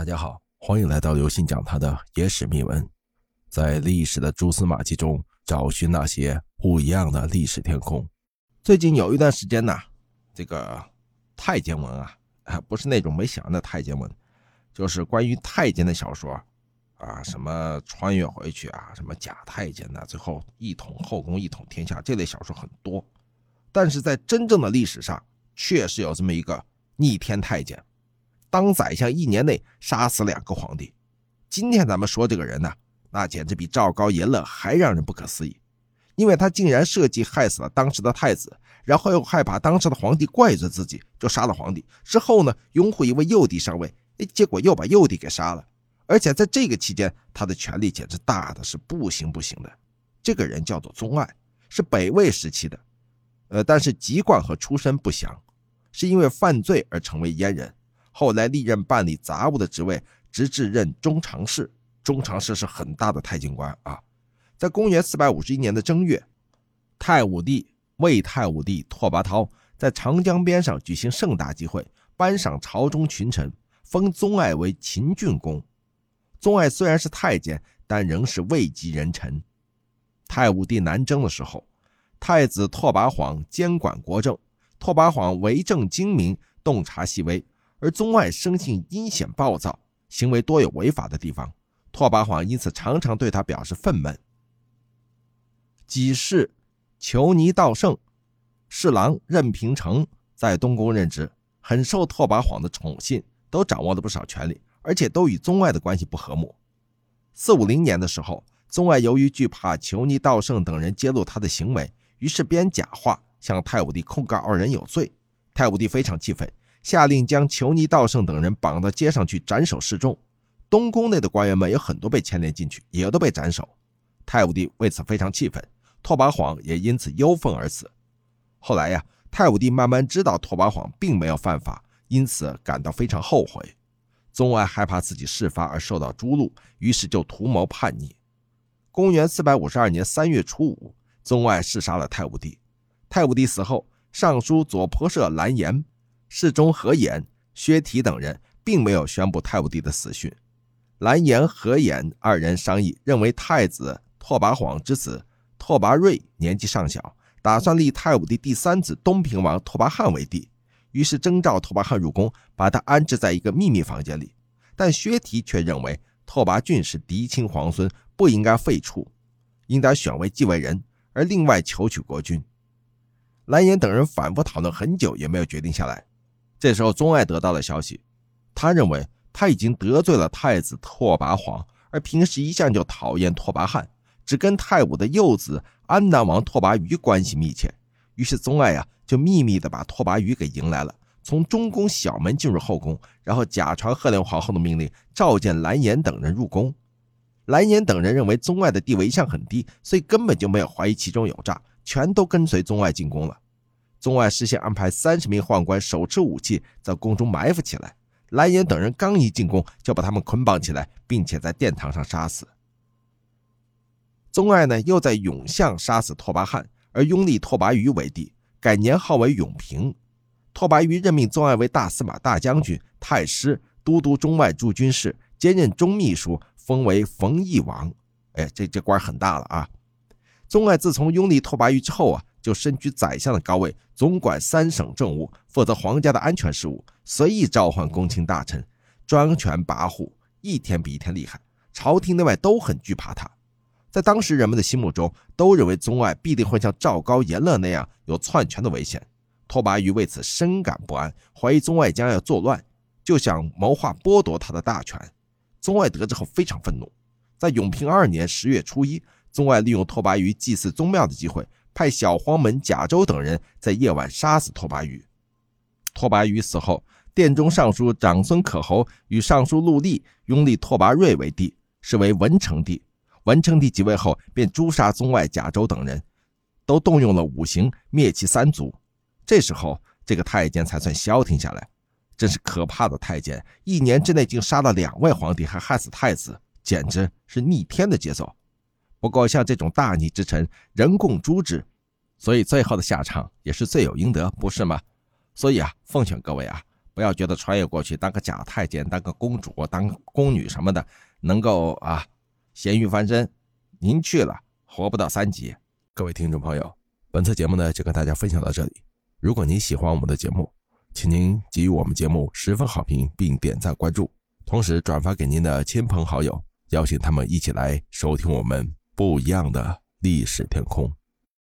大家好，欢迎来到刘信讲他的野史秘闻，在历史的蛛丝马迹中找寻那些不一样的历史天空。最近有一段时间呢，这个太监文啊，不是那种没想的太监文，就是关于太监的小说啊，什么穿越回去啊，什么假太监呐，最后一统后宫一统天下这类小说很多，但是在真正的历史上，确实有这么一个逆天太监。当宰相一年内杀死两个皇帝，今天咱们说这个人呢，那简直比赵高、阎乐还让人不可思议，因为他竟然设计害死了当时的太子，然后又害怕当时的皇帝怪罪自己，就杀了皇帝。之后呢，拥护一位幼帝上位，结果又把幼帝给杀了。而且在这个期间，他的权力简直大的是不行不行的。这个人叫做宗爱，是北魏时期的，呃，但是籍贯和出身不详，是因为犯罪而成为阉人。后来历任办理杂务的职位，直至任中常侍。中常侍是很大的太监官啊。在公元四百五十一年的正月，太武帝魏太武帝拓跋焘在长江边上举行盛大集会，颁赏朝中群臣，封宗爱为秦郡公。宗爱虽然是太监，但仍是位极人臣。太武帝南征的时候，太子拓跋晃监管国政，拓跋晃为政精明，洞察细微。而宗爱生性阴险暴躁，行为多有违法的地方，拓跋晃因此常常对他表示愤懑。己是求尼道圣侍郎任平成在东宫任职，很受拓跋晃的宠信，都掌握了不少权力，而且都与宗爱的关系不和睦。四五零年的时候，宗爱由于惧怕求尼道圣等人揭露他的行为，于是编假话向太武帝控告二人有罪。太武帝非常气愤。下令将裘尼道圣等人绑到街上去斩首示众，东宫内的官员们有很多被牵连进去，也都被斩首。太武帝为此非常气愤，拓跋晃也因此忧愤而死。后来呀，太武帝慢慢知道拓跋晃并没有犯法，因此感到非常后悔。宗爱害怕自己事发而受到诛戮，于是就图谋叛逆。公元四百五十二年三月初五，宗爱弑杀了太武帝。太武帝死后，尚书左仆射蓝颜。侍中何衍、薛提等人并没有宣布太武帝的死讯。蓝颜、何衍二人商议，认为太子拓跋晃之子拓跋瑞年纪尚小，打算立太武帝第三子东平王拓跋翰为帝，于是征召拓跋翰入宫，把他安置在一个秘密房间里。但薛提却认为拓跋浚是嫡亲皇孙，不应该废黜，应该选为继位人，而另外求取国君。蓝颜等人反复讨论很久，也没有决定下来。这时候，宗爱得到了消息，他认为他已经得罪了太子拓跋晃，而平时一向就讨厌拓跋翰，只跟太武的幼子安南王拓跋余关系密切。于是，宗爱呀就秘密的把拓跋余给迎来了，从中宫小门进入后宫，然后假传赫连皇后的命令，召见蓝颜等人入宫。蓝颜等人认为宗爱的地位一向很低，所以根本就没有怀疑其中有诈，全都跟随宗爱进宫了。宗爱事先安排三十名宦官手持武器在宫中埋伏起来，蓝颜等人刚一进宫就把他们捆绑起来，并且在殿堂上杀死。宗爱呢，又在永巷杀死拓跋翰，而拥立拓跋余为帝，改年号为永平。拓跋余任命宗爱为大司马大将军、太师、都督中外诸军事，兼任中秘书，封为冯邑王。哎，这这官很大了啊！宗爱自从拥立拓跋余之后啊。就身居宰相的高位，总管三省政务，负责皇家的安全事务，随意召唤公卿大臣，专权跋扈，一天比一天厉害。朝廷内外都很惧怕他，在当时人们的心目中，都认为宗爱必定会像赵高、阎乐那样有篡权的危险。拓跋余为此深感不安，怀疑宗爱将要作乱，就想谋划剥夺他的大权。宗爱得知后非常愤怒，在永平二年十月初一，宗爱利用拓跋余祭祀宗庙的机会。派小黄门贾周等人在夜晚杀死拓跋余。拓跋余死后，殿中尚书长孙可侯与尚书陆立拥立拓跋瑞为帝，是为文成帝。文成帝即位后，便诛杀宗外贾周等人，都动用了五行灭其三族。这时候，这个太监才算消停下来。真是可怕的太监，一年之内竟杀了两位皇帝，还害死太子，简直是逆天的节奏。不过，像这种大逆之臣，人共诛之，所以最后的下场也是罪有应得，不是吗？所以啊，奉劝各位啊，不要觉得穿越过去当个假太监、当个公主、当个宫女什么的，能够啊咸鱼翻身。您去了，活不到三级。各位听众朋友，本次节目呢就跟大家分享到这里。如果您喜欢我们的节目，请您给予我们节目十分好评，并点赞关注，同时转发给您的亲朋好友，邀请他们一起来收听我们不一样的历史天空。